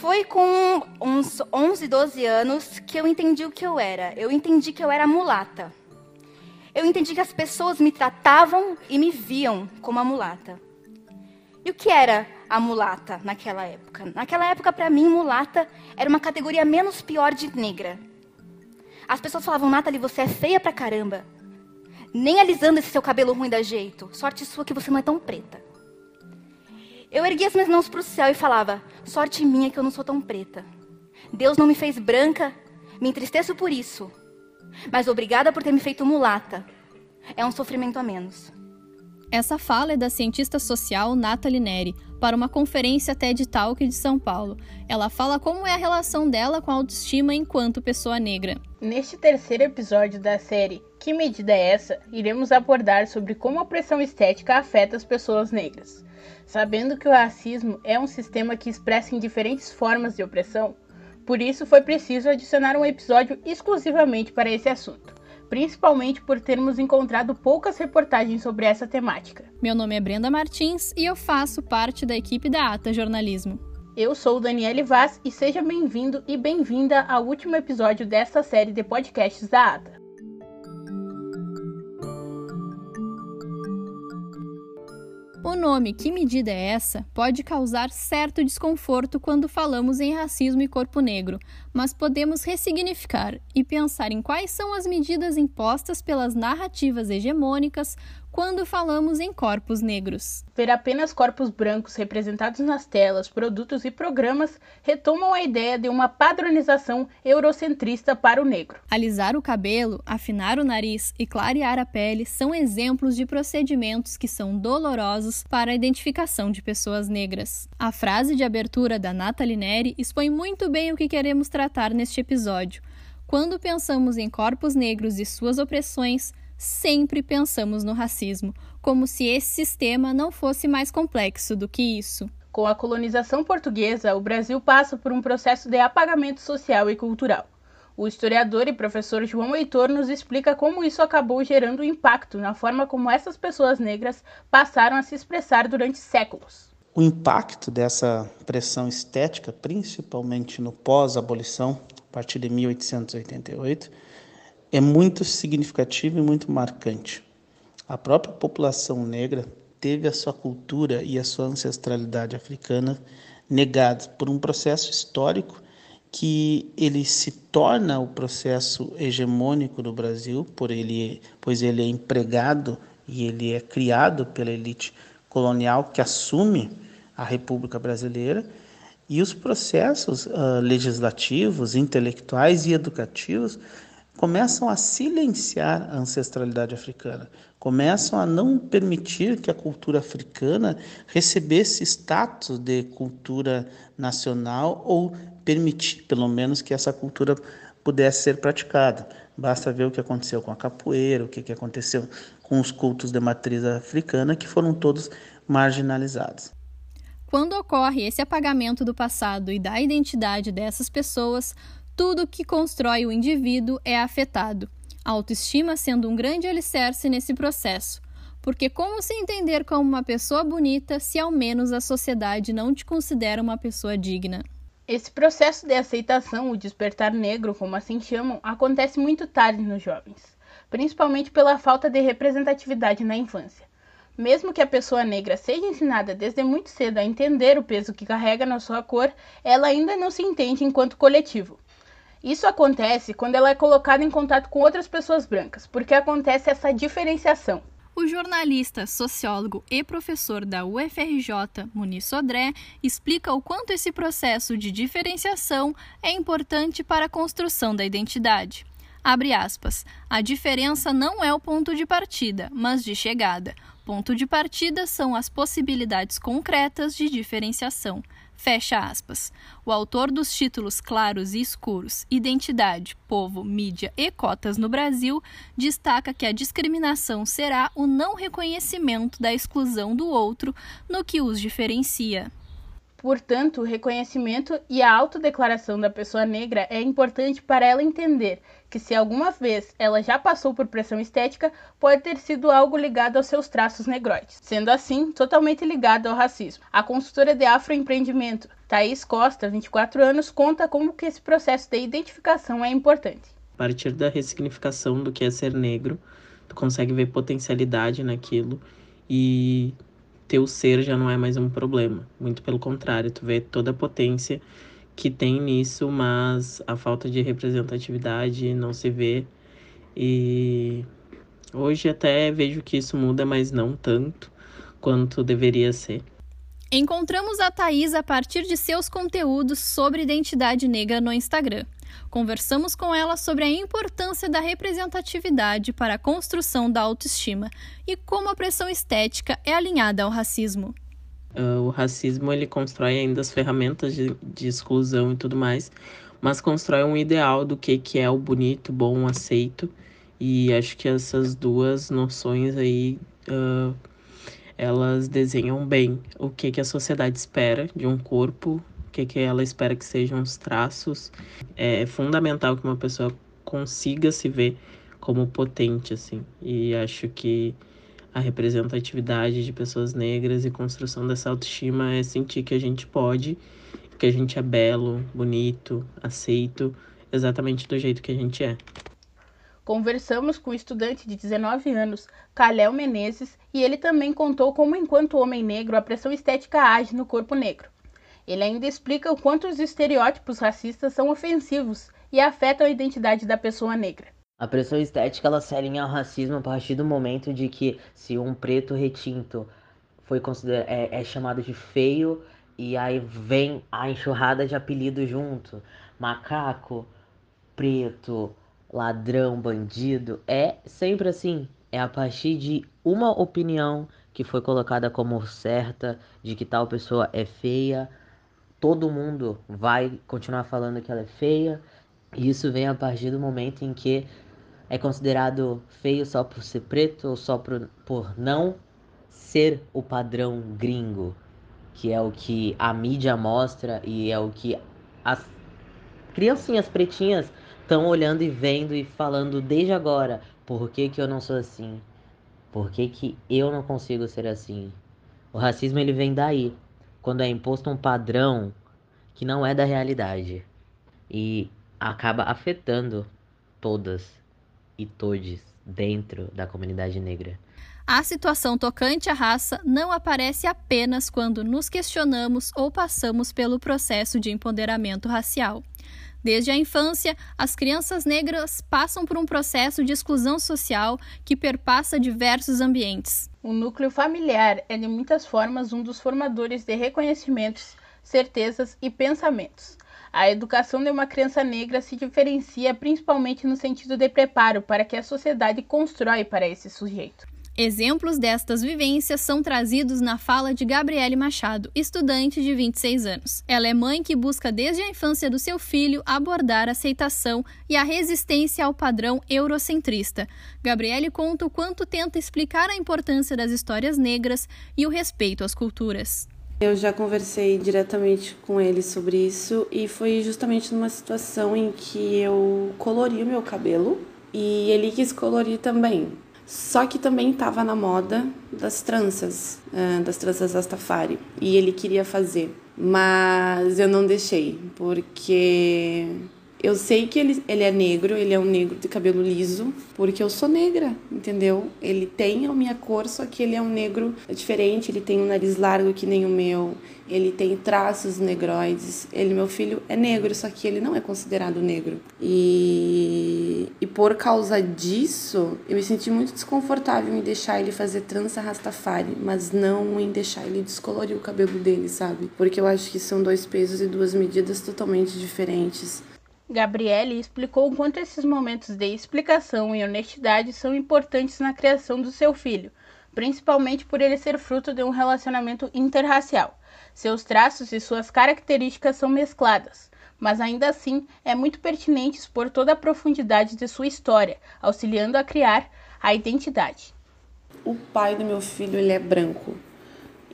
Foi com uns 11, 12 anos que eu entendi o que eu era. Eu entendi que eu era mulata. Eu entendi que as pessoas me tratavam e me viam como a mulata. E o que era a mulata naquela época? Naquela época, para mim, mulata era uma categoria menos pior de negra. As pessoas falavam, Nathalie, você é feia pra caramba. Nem alisando esse seu cabelo ruim da jeito. Sorte sua que você não é tão preta. Eu erguia as minhas mãos para o céu e falava: Sorte minha que eu não sou tão preta. Deus não me fez branca, me entristeço por isso. Mas obrigada por ter me feito mulata. É um sofrimento a menos. Essa fala é da cientista social Nathalie Neri, para uma conferência TED Talk de São Paulo. Ela fala como é a relação dela com a autoestima enquanto pessoa negra. Neste terceiro episódio da série Que Medida é essa? iremos abordar sobre como a pressão estética afeta as pessoas negras. Sabendo que o racismo é um sistema que expressa em diferentes formas de opressão, por isso foi preciso adicionar um episódio exclusivamente para esse assunto principalmente por termos encontrado poucas reportagens sobre essa temática. Meu nome é Brenda Martins e eu faço parte da equipe da Ata Jornalismo. Eu sou Daniele Vaz e seja bem-vindo e bem-vinda ao último episódio desta série de podcasts da Ata. O nome Que Medida é essa? pode causar certo desconforto quando falamos em racismo e corpo negro, mas podemos ressignificar e pensar em quais são as medidas impostas pelas narrativas hegemônicas quando falamos em corpos negros. Ver apenas corpos brancos representados nas telas, produtos e programas retomam a ideia de uma padronização eurocentrista para o negro. Alisar o cabelo, afinar o nariz e clarear a pele são exemplos de procedimentos que são dolorosos para a identificação de pessoas negras. A frase de abertura da Nathalie Neri expõe muito bem o que queremos tratar neste episódio. Quando pensamos em corpos negros e suas opressões, sempre pensamos no racismo, como se esse sistema não fosse mais complexo do que isso. Com a colonização portuguesa, o Brasil passa por um processo de apagamento social e cultural. O historiador e professor João Heitor nos explica como isso acabou gerando impacto na forma como essas pessoas negras passaram a se expressar durante séculos. O impacto dessa pressão estética, principalmente no pós-abolição, a partir de 1888, é muito significativo e muito marcante. A própria população negra teve a sua cultura e a sua ancestralidade africana negadas por um processo histórico que ele se torna o processo hegemônico do Brasil, por ele, pois ele é empregado e ele é criado pela elite colonial que assume a República Brasileira, e os processos uh, legislativos, intelectuais e educativos começam a silenciar a ancestralidade africana, começam a não permitir que a cultura africana recebesse status de cultura nacional ou permitir, pelo menos, que essa cultura pudesse ser praticada. Basta ver o que aconteceu com a capoeira, o que aconteceu com os cultos de matriz africana, que foram todos marginalizados. Quando ocorre esse apagamento do passado e da identidade dessas pessoas, tudo que constrói o indivíduo é afetado, a autoestima sendo um grande alicerce nesse processo. Porque como se entender como uma pessoa bonita se ao menos a sociedade não te considera uma pessoa digna? Esse processo de aceitação, o despertar negro, como assim chamam, acontece muito tarde nos jovens, principalmente pela falta de representatividade na infância. Mesmo que a pessoa negra seja ensinada desde muito cedo a entender o peso que carrega na sua cor, ela ainda não se entende enquanto coletivo. Isso acontece quando ela é colocada em contato com outras pessoas brancas, porque acontece essa diferenciação. O jornalista, sociólogo e professor da UFRJ, Muniz Sodré, explica o quanto esse processo de diferenciação é importante para a construção da identidade. Abre aspas. A diferença não é o ponto de partida, mas de chegada. Ponto de partida são as possibilidades concretas de diferenciação. Fecha aspas. O autor dos títulos claros e escuros, Identidade, Povo, Mídia e Cotas no Brasil, destaca que a discriminação será o não reconhecimento da exclusão do outro no que os diferencia. Portanto, o reconhecimento e a autodeclaração da pessoa negra é importante para ela entender que, se alguma vez ela já passou por pressão estética, pode ter sido algo ligado aos seus traços negroides, sendo assim totalmente ligado ao racismo. A consultora de afroempreendimento, Thaís Costa, 24 anos, conta como que esse processo de identificação é importante. A partir da ressignificação do que é ser negro, tu consegue ver potencialidade naquilo e teu ser já não é mais um problema. Muito pelo contrário, tu vê toda a potência que tem nisso, mas a falta de representatividade não se vê. E hoje até vejo que isso muda, mas não tanto quanto deveria ser. Encontramos a Thaís a partir de seus conteúdos sobre identidade negra no Instagram. Conversamos com ela sobre a importância da representatividade para a construção da autoestima e como a pressão estética é alinhada ao racismo. Uh, o racismo ele constrói ainda as ferramentas de, de, exclusão e tudo mais, mas constrói um ideal do que, que é o bonito, bom, aceito. E acho que essas duas noções aí uh, elas desenham bem o que, que a sociedade espera de um corpo o que, que ela espera que sejam os traços. É fundamental que uma pessoa consiga se ver como potente, assim. E acho que a representatividade de pessoas negras e construção dessa autoestima é sentir que a gente pode, que a gente é belo, bonito, aceito, exatamente do jeito que a gente é. Conversamos com o estudante de 19 anos, Kalel Menezes, e ele também contou como, enquanto homem negro, a pressão estética age no corpo negro. Ele ainda explica o quanto os estereótipos racistas são ofensivos e afetam a identidade da pessoa negra. A pressão estética ela se alinha ao racismo a partir do momento de que se um preto retinto foi considerado é, é chamado de feio e aí vem a enxurrada de apelidos junto, macaco, preto, ladrão, bandido, é sempre assim. É a partir de uma opinião que foi colocada como certa de que tal pessoa é feia todo mundo vai continuar falando que ela é feia. E isso vem a partir do momento em que é considerado feio só por ser preto ou só por, por não ser o padrão gringo, que é o que a mídia mostra e é o que as criancinhas pretinhas estão olhando e vendo e falando desde agora: por que, que eu não sou assim? Por que, que eu não consigo ser assim? O racismo ele vem daí, quando é imposto um padrão que não é da realidade e acaba afetando todas e todes dentro da comunidade negra. A situação tocante à raça não aparece apenas quando nos questionamos ou passamos pelo processo de empoderamento racial. Desde a infância, as crianças negras passam por um processo de exclusão social que perpassa diversos ambientes. O núcleo familiar é de muitas formas um dos formadores de reconhecimentos, certezas e pensamentos. A educação de uma criança negra se diferencia principalmente no sentido de preparo para que a sociedade constrói para esse sujeito. Exemplos destas vivências são trazidos na fala de Gabriele Machado, estudante de 26 anos. Ela é mãe que busca desde a infância do seu filho abordar a aceitação e a resistência ao padrão eurocentrista. Gabriele conta o quanto tenta explicar a importância das histórias negras e o respeito às culturas. Eu já conversei diretamente com ele sobre isso e foi justamente numa situação em que eu colori o meu cabelo e ele quis colorir também. Só que também estava na moda das tranças, das tranças Rastafari. E ele queria fazer. Mas eu não deixei, porque eu sei que ele, ele é negro, ele é um negro de cabelo liso, porque eu sou negra, entendeu? Ele tem a minha cor, só que ele é um negro diferente, ele tem um nariz largo que nem o meu, ele tem traços negroides. Ele, meu filho, é negro, só que ele não é considerado negro. E, e por causa disso, eu me senti muito desconfortável em deixar ele fazer trança rastafari, mas não em deixar ele descolorir o cabelo dele, sabe? Porque eu acho que são dois pesos e duas medidas totalmente diferentes. Gabriele explicou o quanto esses momentos de explicação e honestidade são importantes na criação do seu filho, principalmente por ele ser fruto de um relacionamento interracial. Seus traços e suas características são mescladas, mas ainda assim é muito pertinente expor toda a profundidade de sua história, auxiliando a criar a identidade. O pai do meu filho ele é branco,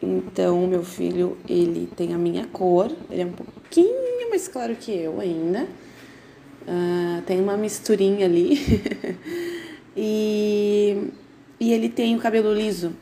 Então, meu filho, ele tem a minha cor, ele é um pouquinho mais claro que eu ainda. Uh, tem uma misturinha ali. e, e ele tem o cabelo liso.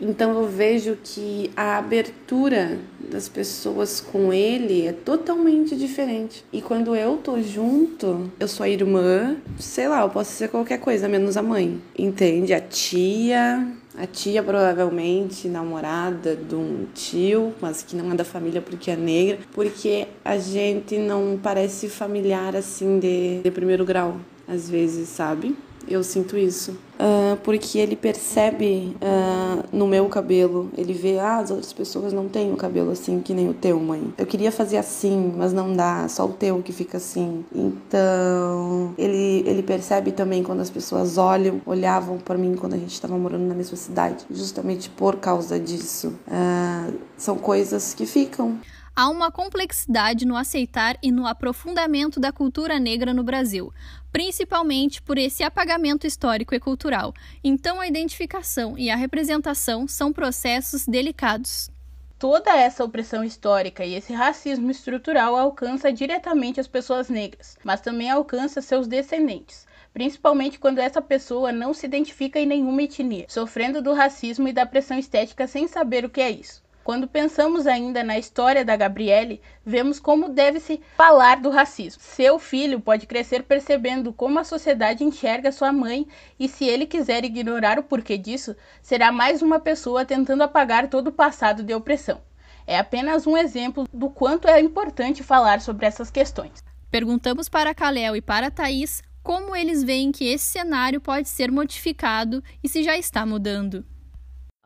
Então eu vejo que a abertura das pessoas com ele é totalmente diferente. E quando eu tô junto, eu sou a irmã, sei lá, eu posso ser qualquer coisa, menos a mãe. Entende? A tia, a tia provavelmente namorada de um tio, mas que não é da família porque é negra, porque a gente não parece familiar assim de, de primeiro grau, às vezes, sabe? Eu sinto isso. Uh, porque ele percebe uh, no meu cabelo, ele vê, ah, as outras pessoas não têm o cabelo assim que nem o teu, mãe. Eu queria fazer assim, mas não dá, só o teu que fica assim. Então, ele, ele percebe também quando as pessoas olham, olhavam para mim quando a gente estava morando na mesma cidade, justamente por causa disso. Uh, são coisas que ficam há uma complexidade no aceitar e no aprofundamento da cultura negra no Brasil, principalmente por esse apagamento histórico e cultural. Então, a identificação e a representação são processos delicados. Toda essa opressão histórica e esse racismo estrutural alcança diretamente as pessoas negras, mas também alcança seus descendentes principalmente quando essa pessoa não se identifica em nenhuma etnia, sofrendo do racismo e da pressão estética sem saber o que é isso. Quando pensamos ainda na história da Gabriele, vemos como deve-se falar do racismo. Seu filho pode crescer percebendo como a sociedade enxerga sua mãe, e se ele quiser ignorar o porquê disso, será mais uma pessoa tentando apagar todo o passado de opressão. É apenas um exemplo do quanto é importante falar sobre essas questões. Perguntamos para Kalel e para Thaís como eles veem que esse cenário pode ser modificado e se já está mudando.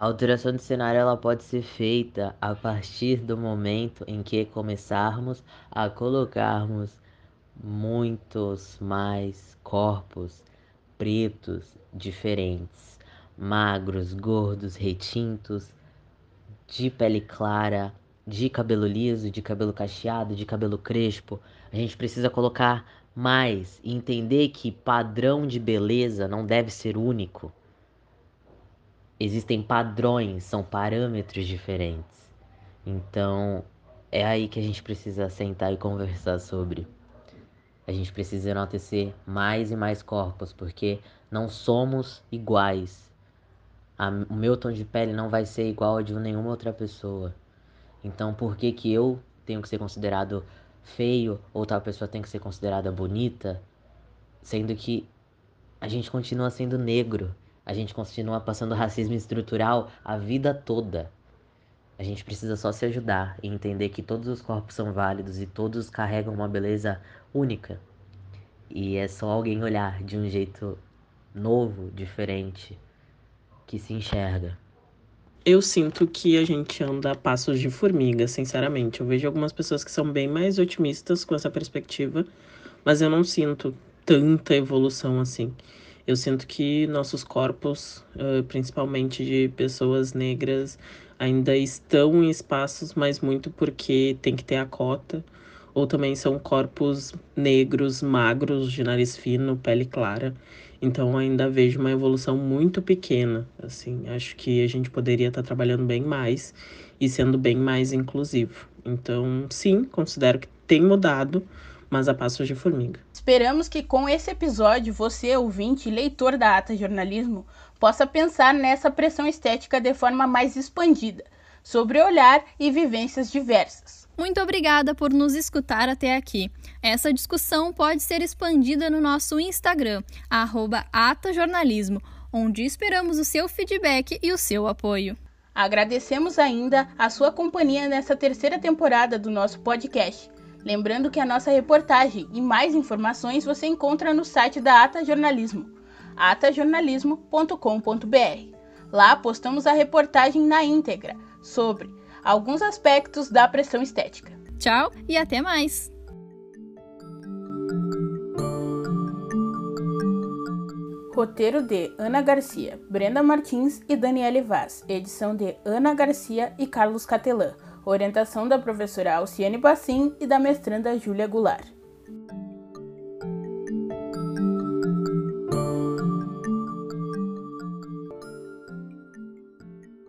A alteração de cenário ela pode ser feita a partir do momento em que começarmos a colocarmos muitos mais corpos pretos diferentes, magros, gordos, retintos, de pele clara, de cabelo liso, de cabelo cacheado, de cabelo crespo. A gente precisa colocar mais e entender que padrão de beleza não deve ser único existem padrões, são parâmetros diferentes. Então, é aí que a gente precisa sentar e conversar sobre. A gente precisa enaltecer mais e mais corpos, porque não somos iguais. A, o meu tom de pele não vai ser igual ao de nenhuma outra pessoa. Então, por que que eu tenho que ser considerado feio ou tal pessoa tem que ser considerada bonita, sendo que a gente continua sendo negro? A gente continua passando racismo estrutural a vida toda. A gente precisa só se ajudar e entender que todos os corpos são válidos e todos carregam uma beleza única. E é só alguém olhar de um jeito novo, diferente, que se enxerga. Eu sinto que a gente anda a passos de formiga, sinceramente. Eu vejo algumas pessoas que são bem mais otimistas com essa perspectiva, mas eu não sinto tanta evolução assim. Eu sinto que nossos corpos, principalmente de pessoas negras, ainda estão em espaços, mas muito porque tem que ter a cota. Ou também são corpos negros, magros, de nariz fino, pele clara. Então ainda vejo uma evolução muito pequena. Assim, acho que a gente poderia estar trabalhando bem mais e sendo bem mais inclusivo. Então, sim, considero que tem mudado, mas a passos de formiga. Esperamos que com esse episódio você, ouvinte e leitor da Ata Jornalismo, possa pensar nessa pressão estética de forma mais expandida, sobre olhar e vivências diversas. Muito obrigada por nos escutar até aqui. Essa discussão pode ser expandida no nosso Instagram, atajornalismo, onde esperamos o seu feedback e o seu apoio. Agradecemos ainda a sua companhia nessa terceira temporada do nosso podcast. Lembrando que a nossa reportagem e mais informações você encontra no site da Ata Jornalismo, atajornalismo.com.br. Lá postamos a reportagem na íntegra sobre alguns aspectos da pressão estética. Tchau e até mais! Roteiro de Ana Garcia, Brenda Martins e Daniele Vaz. Edição de Ana Garcia e Carlos Catelã. Orientação da professora Alciane Bassim e da mestranda Júlia Goulart.